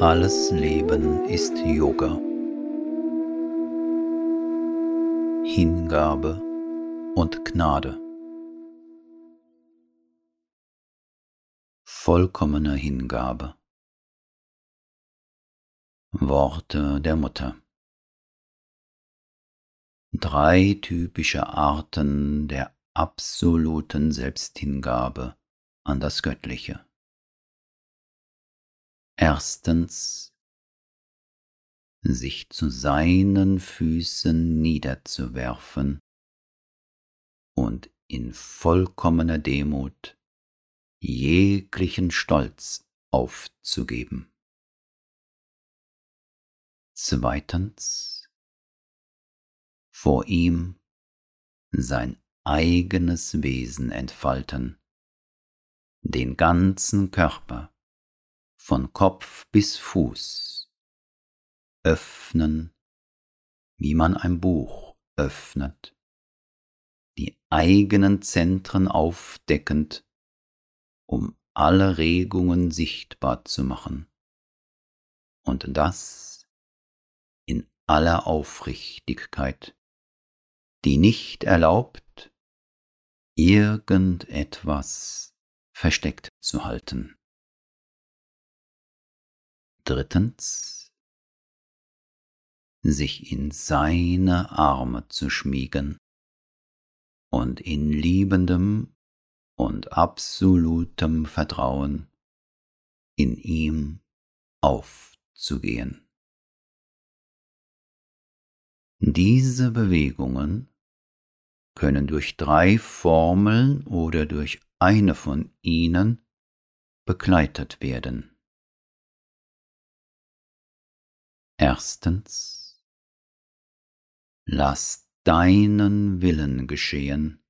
Alles Leben ist Yoga. Hingabe und Gnade. Vollkommene Hingabe. Worte der Mutter. Drei typische Arten der absoluten Selbsthingabe an das Göttliche. Erstens sich zu seinen Füßen niederzuwerfen und in vollkommener Demut jeglichen Stolz aufzugeben. Zweitens vor ihm sein eigenes Wesen entfalten, den ganzen Körper von Kopf bis Fuß öffnen, wie man ein Buch öffnet, die eigenen Zentren aufdeckend, um alle Regungen sichtbar zu machen. Und das in aller Aufrichtigkeit, die nicht erlaubt, irgendetwas versteckt zu halten. Drittens, sich in seine Arme zu schmiegen und in liebendem und absolutem Vertrauen in ihm aufzugehen. Diese Bewegungen können durch drei Formeln oder durch eine von ihnen begleitet werden. Erstens, lass deinen Willen geschehen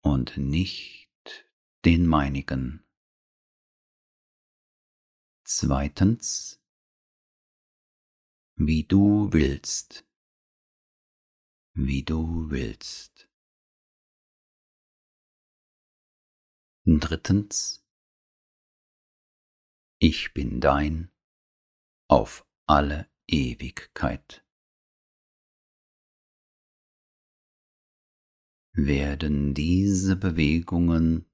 und nicht den meinigen. Zweitens, wie du willst, wie du willst. Drittens, ich bin dein auf alle Ewigkeit. Werden diese Bewegungen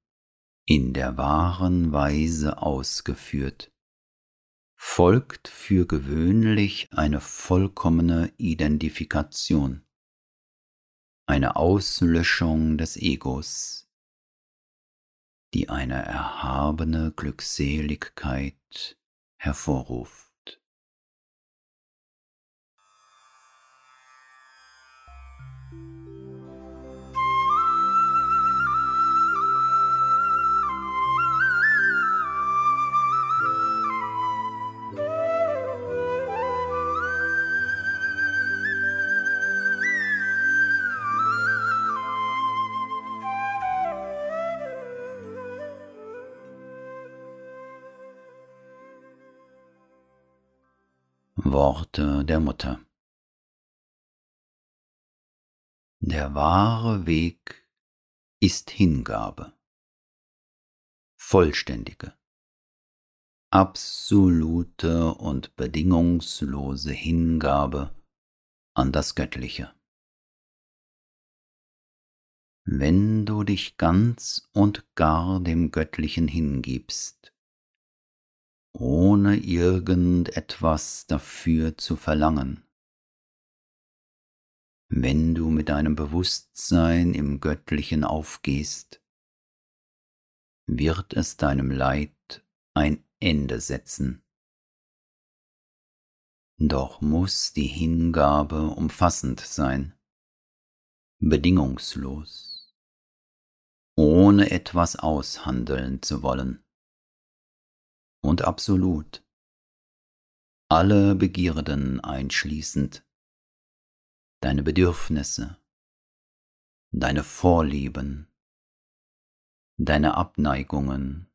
in der wahren Weise ausgeführt, folgt für gewöhnlich eine vollkommene Identifikation, eine Auslöschung des Egos, die eine erhabene Glückseligkeit hervorruft. Worte der Mutter. Der wahre Weg ist Hingabe, vollständige, absolute und bedingungslose Hingabe an das Göttliche. Wenn du dich ganz und gar dem Göttlichen hingibst, ohne irgendetwas dafür zu verlangen. Wenn du mit deinem Bewusstsein im Göttlichen aufgehst, wird es deinem Leid ein Ende setzen. Doch muss die Hingabe umfassend sein, bedingungslos, ohne etwas aushandeln zu wollen und absolut, alle Begierden einschließend, deine Bedürfnisse, deine Vorlieben, deine Abneigungen,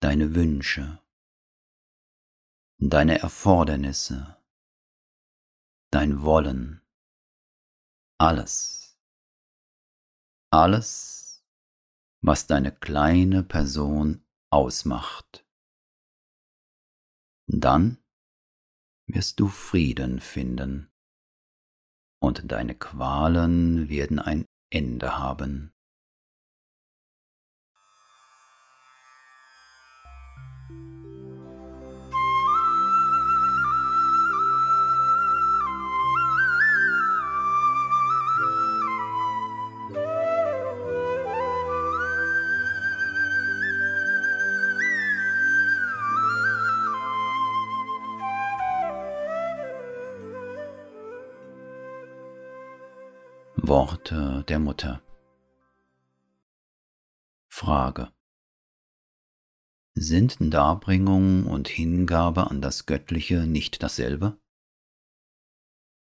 deine Wünsche, deine Erfordernisse, dein Wollen, alles, alles, was deine kleine Person ausmacht. Dann wirst du Frieden finden und deine Qualen werden ein Ende haben. Worte der Mutter. Frage. Sind Darbringung und Hingabe an das Göttliche nicht dasselbe?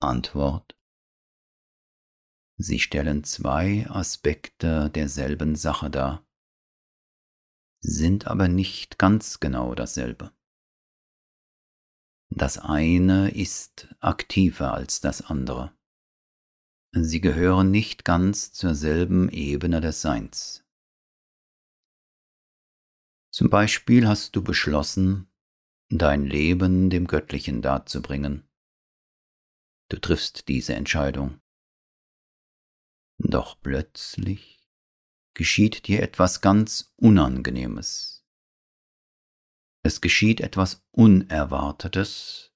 Antwort. Sie stellen zwei Aspekte derselben Sache dar, sind aber nicht ganz genau dasselbe. Das eine ist aktiver als das andere. Sie gehören nicht ganz zur selben Ebene des Seins. Zum Beispiel hast du beschlossen, dein Leben dem Göttlichen darzubringen. Du triffst diese Entscheidung. Doch plötzlich geschieht dir etwas ganz Unangenehmes. Es geschieht etwas Unerwartetes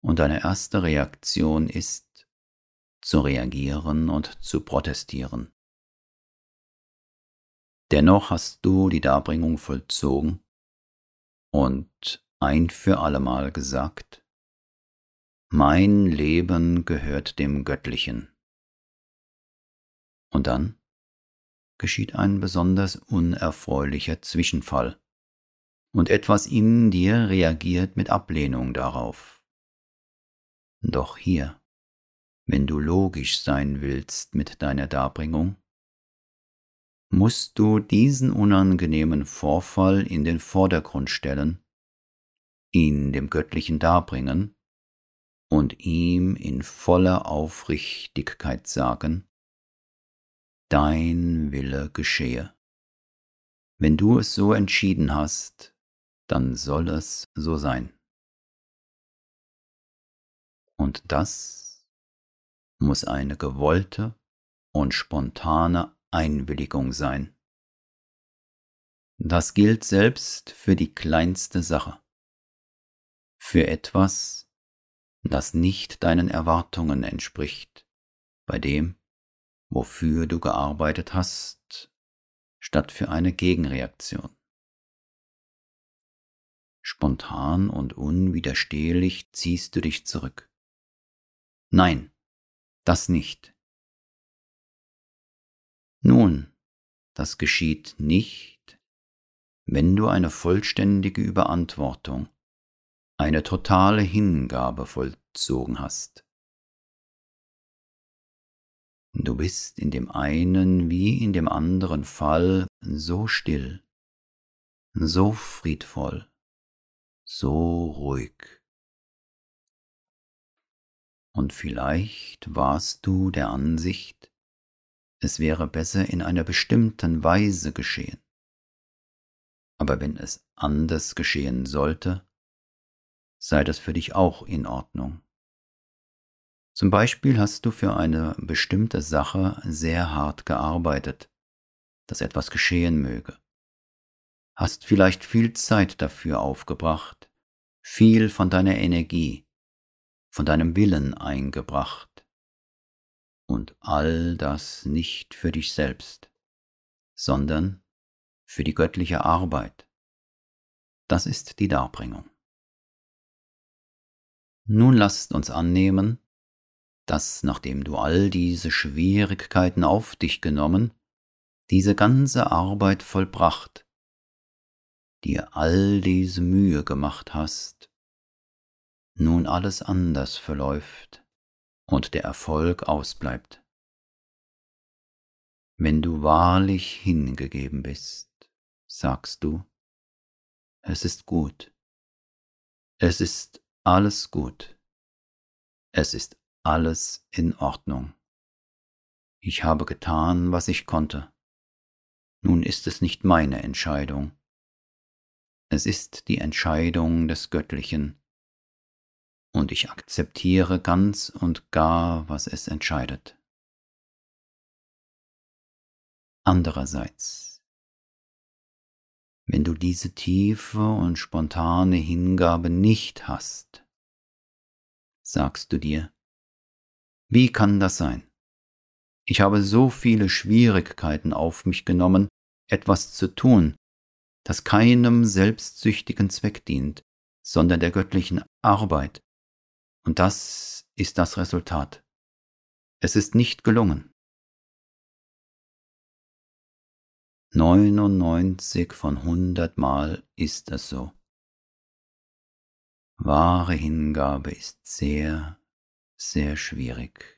und deine erste Reaktion ist, zu reagieren und zu protestieren. Dennoch hast du die Darbringung vollzogen und ein für allemal gesagt, mein Leben gehört dem Göttlichen. Und dann geschieht ein besonders unerfreulicher Zwischenfall, und etwas in dir reagiert mit Ablehnung darauf. Doch hier wenn du logisch sein willst mit deiner Darbringung, musst du diesen unangenehmen Vorfall in den Vordergrund stellen, ihn dem Göttlichen darbringen und ihm in voller Aufrichtigkeit sagen, Dein Wille geschehe. Wenn du es so entschieden hast, dann soll es so sein. Und das muss eine gewollte und spontane Einwilligung sein. Das gilt selbst für die kleinste Sache, für etwas, das nicht deinen Erwartungen entspricht, bei dem, wofür du gearbeitet hast, statt für eine Gegenreaktion. Spontan und unwiderstehlich ziehst du dich zurück. Nein, das nicht. Nun, das geschieht nicht, wenn du eine vollständige Überantwortung, eine totale Hingabe vollzogen hast. Du bist in dem einen wie in dem anderen Fall so still, so friedvoll, so ruhig. Und vielleicht warst du der Ansicht, es wäre besser in einer bestimmten Weise geschehen. Aber wenn es anders geschehen sollte, sei das für dich auch in Ordnung. Zum Beispiel hast du für eine bestimmte Sache sehr hart gearbeitet, dass etwas geschehen möge. Hast vielleicht viel Zeit dafür aufgebracht, viel von deiner Energie, von deinem Willen eingebracht. Und all das nicht für dich selbst, sondern für die göttliche Arbeit. Das ist die Darbringung. Nun lasst uns annehmen, dass nachdem du all diese Schwierigkeiten auf dich genommen, diese ganze Arbeit vollbracht, dir all diese Mühe gemacht hast, nun alles anders verläuft und der Erfolg ausbleibt. Wenn du wahrlich hingegeben bist, sagst du, es ist gut, es ist alles gut, es ist alles in Ordnung. Ich habe getan, was ich konnte. Nun ist es nicht meine Entscheidung. Es ist die Entscheidung des Göttlichen, und ich akzeptiere ganz und gar, was es entscheidet. Andererseits, wenn du diese tiefe und spontane Hingabe nicht hast, sagst du dir, wie kann das sein? Ich habe so viele Schwierigkeiten auf mich genommen, etwas zu tun, das keinem selbstsüchtigen Zweck dient, sondern der göttlichen Arbeit. Und das ist das Resultat. Es ist nicht gelungen. 99 von 100 Mal ist es so. Wahre Hingabe ist sehr, sehr schwierig.